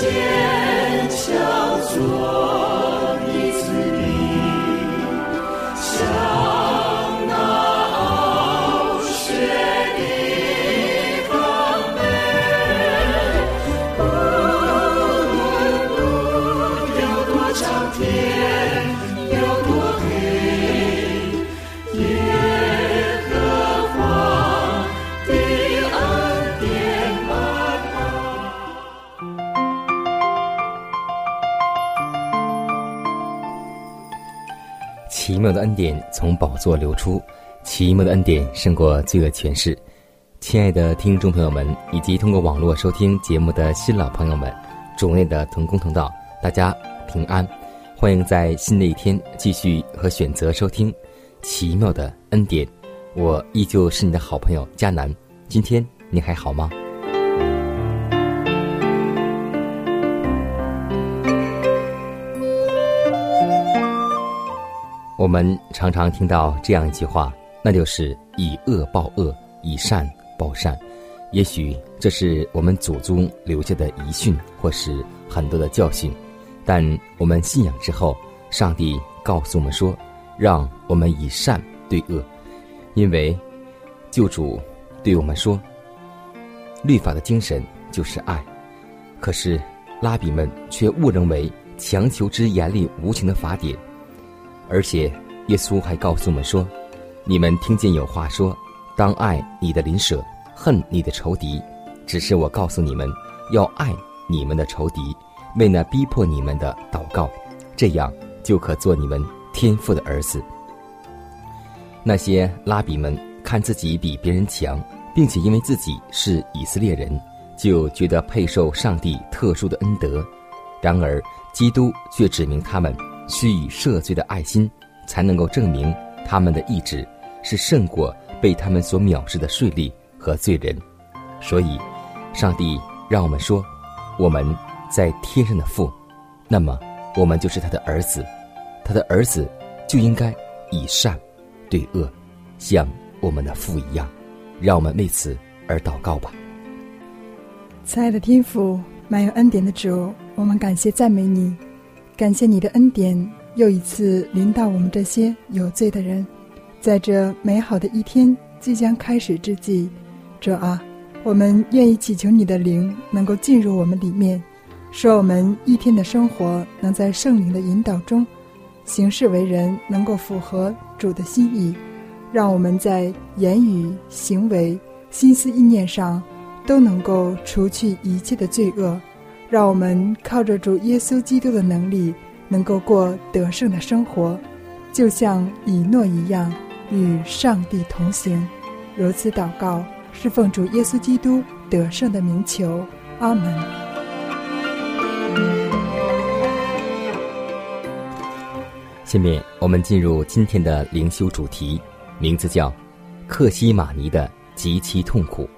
奇恩典从宝座流出，奇妙的恩典胜过罪恶权势。亲爱的听众朋友们，以及通过网络收听节目的新老朋友们，主内的同工同道，大家平安，欢迎在新的一天继续和选择收听奇妙的恩典。我依旧是你的好朋友佳南，今天你还好吗？我们常常听到这样一句话，那就是“以恶报恶，以善报善”。也许这是我们祖宗留下的遗训，或是很多的教训。但我们信仰之后，上帝告诉我们说：“让我们以善对恶，因为救主对我们说，律法的精神就是爱。”可是拉比们却误认为强求之严厉无情的法典。而且，耶稣还告诉我们说：“你们听见有话说，当爱你的邻舍，恨你的仇敌。只是我告诉你们，要爱你们的仇敌，为那逼迫你们的祷告，这样就可做你们天父的儿子。”那些拉比们看自己比别人强，并且因为自己是以色列人，就觉得配受上帝特殊的恩德。然而，基督却指明他们。需以赦罪的爱心，才能够证明他们的意志是胜过被他们所藐视的税吏和罪人。所以，上帝让我们说，我们在天上的父，那么我们就是他的儿子。他的儿子就应该以善对恶，像我们的父一样。让我们为此而祷告吧。亲爱的天父，满有恩典的主，我们感谢赞美你。感谢你的恩典，又一次临到我们这些有罪的人。在这美好的一天即将开始之际，主啊，我们愿意祈求你的灵能够进入我们里面，使我们一天的生活能在圣灵的引导中，行事为人能够符合主的心意，让我们在言语、行为、心思意念上都能够除去一切的罪恶。让我们靠着主耶稣基督的能力，能够过得胜的生活，就像以诺一样，与上帝同行。如此祷告，是奉主耶稣基督得胜的名求。阿门。下面我们进入今天的灵修主题，名字叫“克西玛尼的极其痛苦”。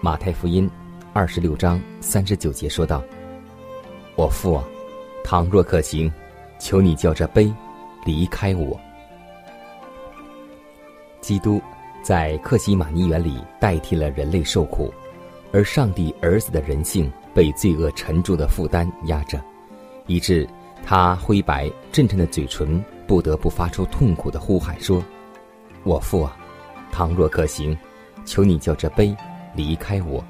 马太福音。二十六章三十九节说道：“我父啊，倘若可行，求你叫这杯离开我。”基督在克西玛尼园里代替了人类受苦，而上帝儿子的人性被罪恶沉重的负担压着，以致他灰白震颤的嘴唇不得不发出痛苦的呼喊说：“我父啊，倘若可行，求你叫这杯离开我。”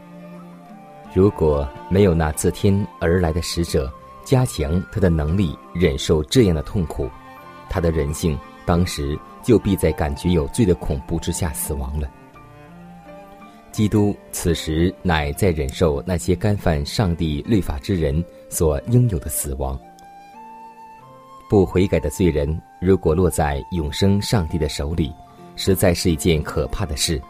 如果没有那自天而来的使者加强他的能力，忍受这样的痛苦，他的人性当时就必在感觉有罪的恐怖之下死亡了。基督此时乃在忍受那些干犯上帝律法之人所应有的死亡。不悔改的罪人，如果落在永生上帝的手里，实在是一件可怕的事。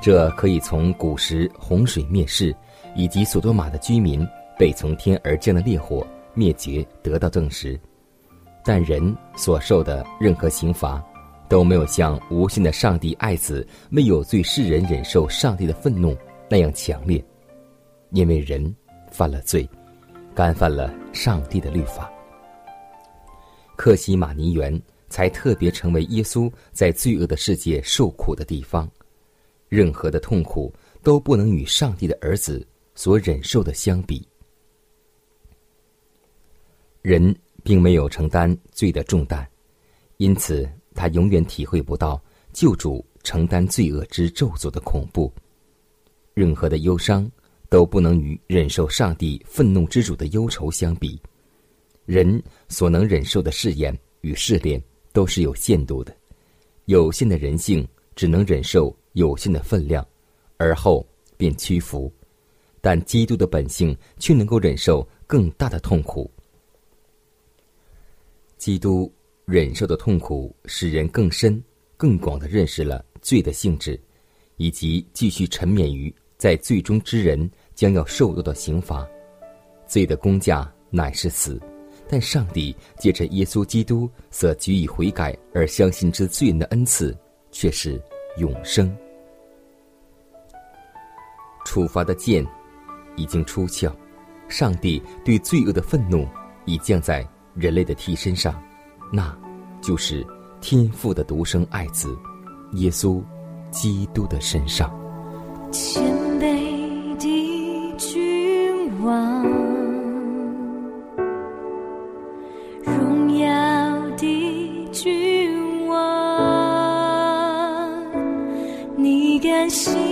这可以从古时洪水灭世，以及索多玛的居民被从天而降的烈火灭绝得到证实。但人所受的任何刑罚，都没有像无限的上帝爱子没有罪世人忍受上帝的愤怒那样强烈，因为人犯了罪，干犯了上帝的律法。克西马尼园才特别成为耶稣在罪恶的世界受苦的地方。任何的痛苦都不能与上帝的儿子所忍受的相比。人并没有承担罪的重担，因此他永远体会不到救主承担罪恶之咒诅的恐怖。任何的忧伤都不能与忍受上帝愤怒之主的忧愁相比。人所能忍受的试验与试炼都是有限度的，有限的人性只能忍受。有限的分量，而后便屈服；但基督的本性却能够忍受更大的痛苦。基督忍受的痛苦，使人更深、更广的认识了罪的性质，以及继续沉湎于在罪中之人将要受到的刑罚。罪的工价乃是死，但上帝借着耶稣基督所给予悔改而相信之罪人的恩赐，却是。永生，处罚的剑已经出鞘，上帝对罪恶的愤怒已降在人类的替身上，那就是天父的独生爱子耶稣基督的身上。谦卑的君王，荣耀的君。甘心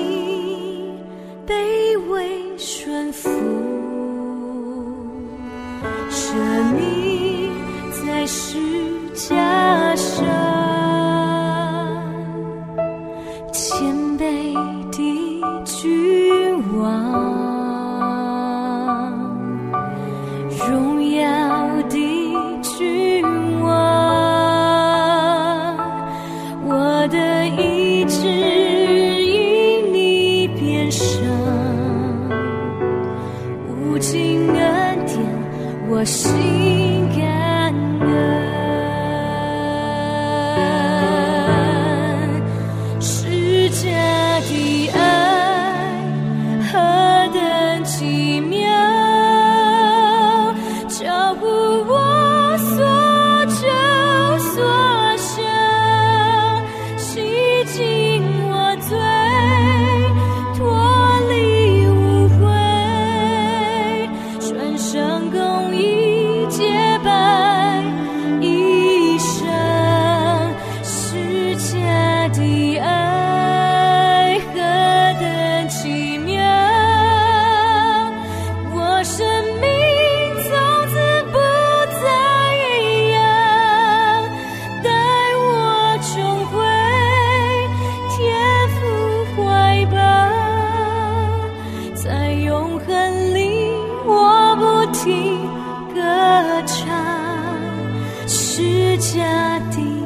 生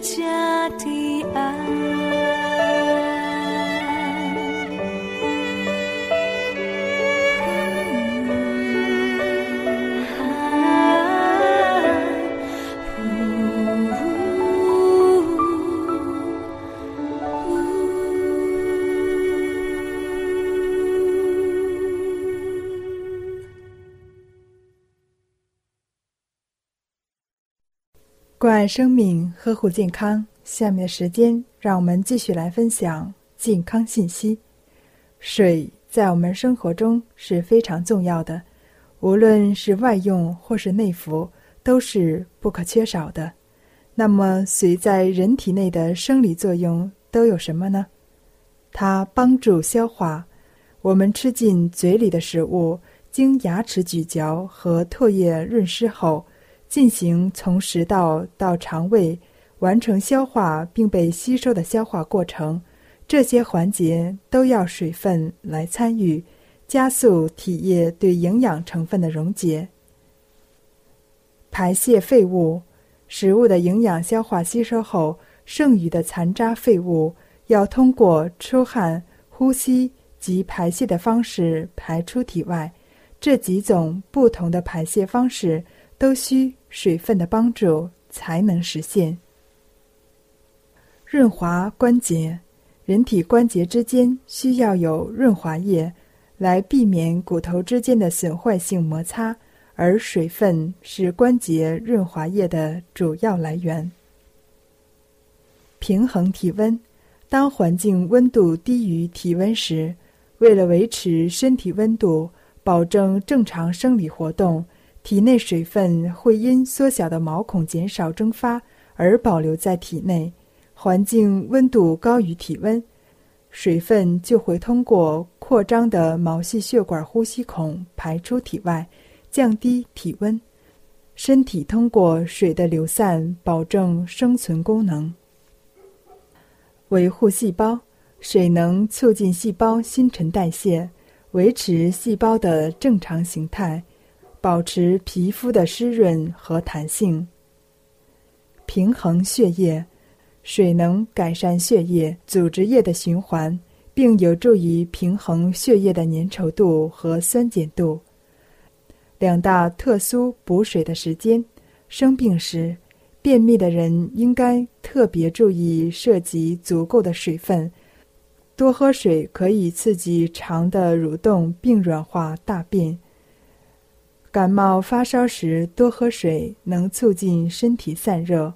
家的爱。生命，呵护健康。下面的时间，让我们继续来分享健康信息。水在我们生活中是非常重要的，无论是外用或是内服，都是不可缺少的。那么，水在人体内的生理作用都有什么呢？它帮助消化。我们吃进嘴里的食物，经牙齿咀嚼和唾液润湿后。进行从食道到肠胃完成消化并被吸收的消化过程，这些环节都要水分来参与，加速体液对营养成分的溶解。排泄废物，食物的营养消化吸收后，剩余的残渣废物要通过出汗、呼吸及排泄的方式排出体外。这几种不同的排泄方式都需。水分的帮助才能实现润滑关节。人体关节之间需要有润滑液，来避免骨头之间的损坏性摩擦，而水分是关节润滑液的主要来源。平衡体温，当环境温度低于体温时，为了维持身体温度，保证正常生理活动。体内水分会因缩小的毛孔减少蒸发而保留在体内。环境温度高于体温，水分就会通过扩张的毛细血管呼吸孔排出体外，降低体温。身体通过水的流散保证生存功能。维护细胞，水能促进细胞新陈代谢，维持细胞的正常形态。保持皮肤的湿润和弹性，平衡血液，水能改善血液组织液的循环，并有助于平衡血液的粘稠度和酸碱度。两大特殊补水的时间：生病时，便秘的人应该特别注意摄给足够的水分。多喝水可以刺激肠的蠕动并软化大便。感冒发烧时多喝水，能促进身体散热。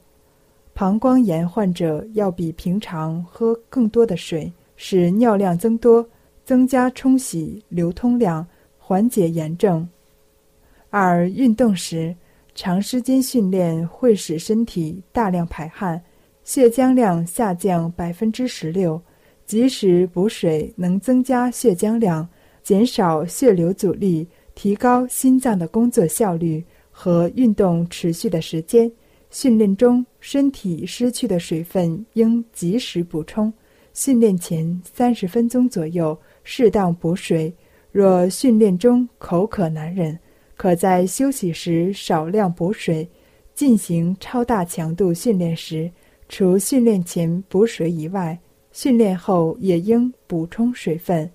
膀胱炎患者要比平常喝更多的水，使尿量增多，增加冲洗流通量，缓解炎症。二、运动时，长时间训练会使身体大量排汗，血浆量下降百分之十六。及时补水能增加血浆量，减少血流阻力。提高心脏的工作效率和运动持续的时间。训练中身体失去的水分应及时补充。训练前三十分钟左右适当补水。若训练中口渴难忍，可在休息时少量补水。进行超大强度训练时，除训练前补水以外，训练后也应补充水分。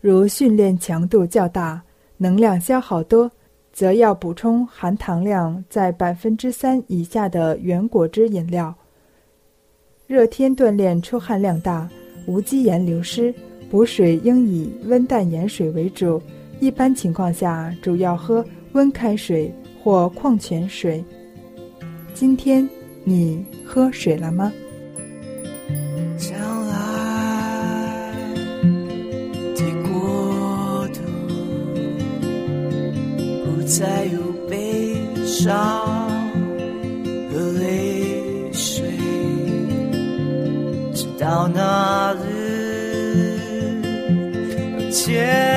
如训练强度较大。能量消耗多，则要补充含糖量在百分之三以下的原果汁饮料。热天锻炼出汗量大，无机盐流失，补水应以温淡盐水为主。一般情况下，主要喝温开水或矿泉水。今天你喝水了吗？到那日见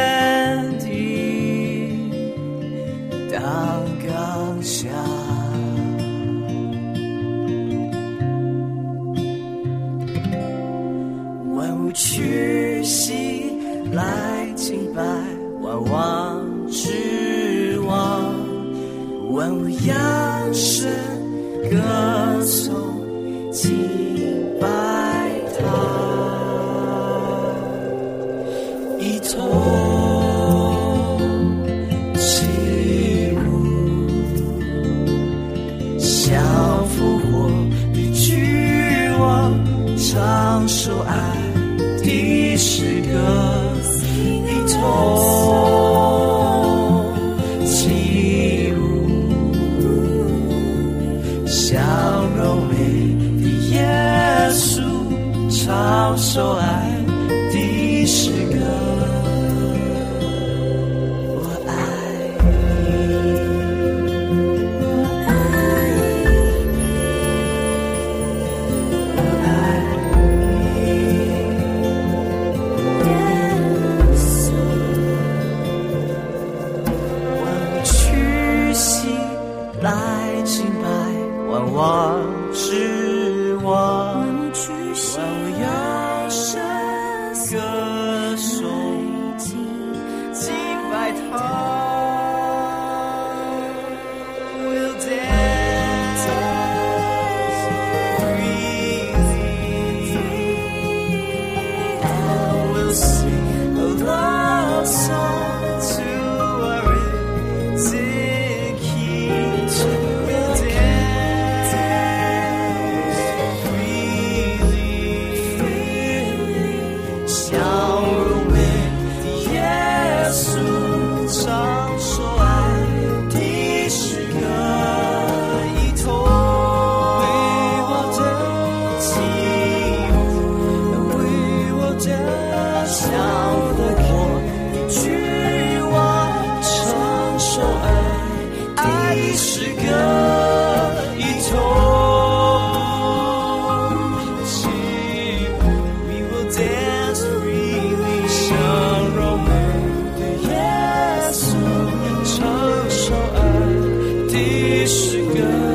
是个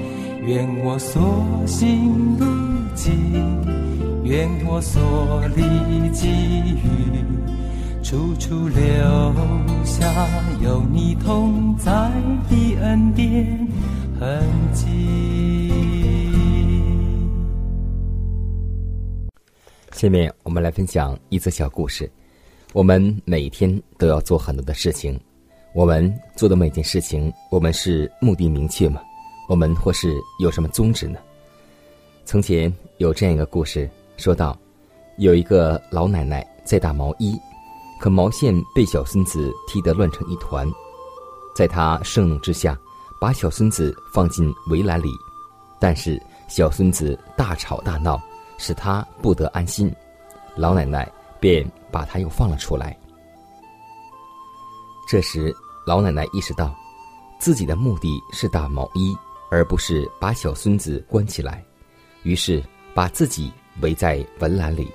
愿我所行路径，愿我所历际遇，处处留下有你同在的恩典痕迹。下面我们来分享一则小故事。我们每天都要做很多的事情，我们做的每件事情，我们是目的明确吗？我们或是有什么宗旨呢？从前有这样一个故事，说到有一个老奶奶在打毛衣，可毛线被小孙子踢得乱成一团，在她盛怒之下，把小孙子放进围栏里，但是小孙子大吵大闹，使她不得安心，老奶奶便把他又放了出来。这时，老奶奶意识到，自己的目的是打毛衣。而不是把小孙子关起来，于是把自己围在围栏里，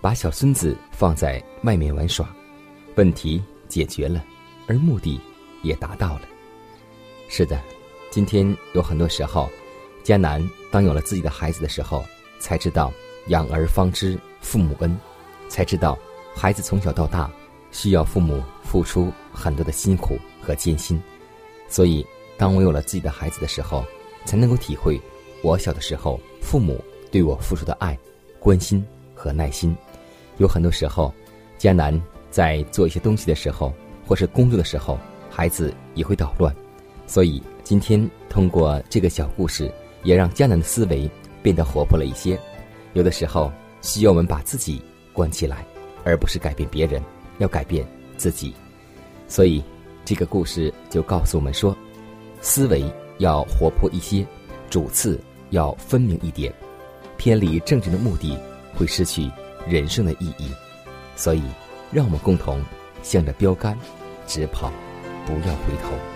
把小孙子放在外面玩耍，问题解决了，而目的也达到了。是的，今天有很多时候，迦南当有了自己的孩子的时候，才知道养儿方知父母恩，才知道孩子从小到大需要父母付出很多的辛苦和艰辛。所以，当我有了自己的孩子的时候，才能够体会我小的时候父母对我付出的爱、关心和耐心。有很多时候，迦南在做一些东西的时候，或是工作的时候，孩子也会捣乱。所以，今天通过这个小故事，也让迦南的思维变得活泼了一些。有的时候，需要我们把自己关起来，而不是改变别人，要改变自己。所以，这个故事就告诉我们说，思维要活泼一些，主次要分明一点，偏离正直的目的，会失去人生的意义。所以，让我们共同向着标杆直跑，不要回头。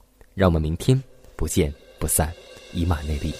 让我们明天不见不散，以马内利。